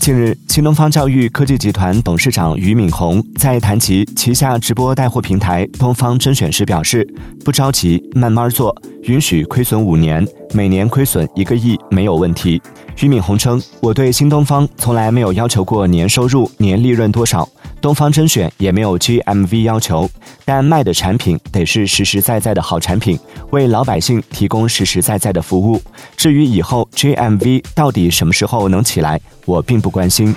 近日，新东方教育科技集团董事长俞敏洪在谈及旗下直播带货平台东方甄选时表示：“不着急，慢慢做，允许亏损五年，每年亏损一个亿没有问题。”俞敏洪称：“我对新东方从来没有要求过年收入、年利润多少，东方甄选也没有 GMV 要求，但卖的产品得是实实在在的好产品，为老百姓提供实实在在的服务。至于以后 GMV 到底什么时候能起来？”我并不关心。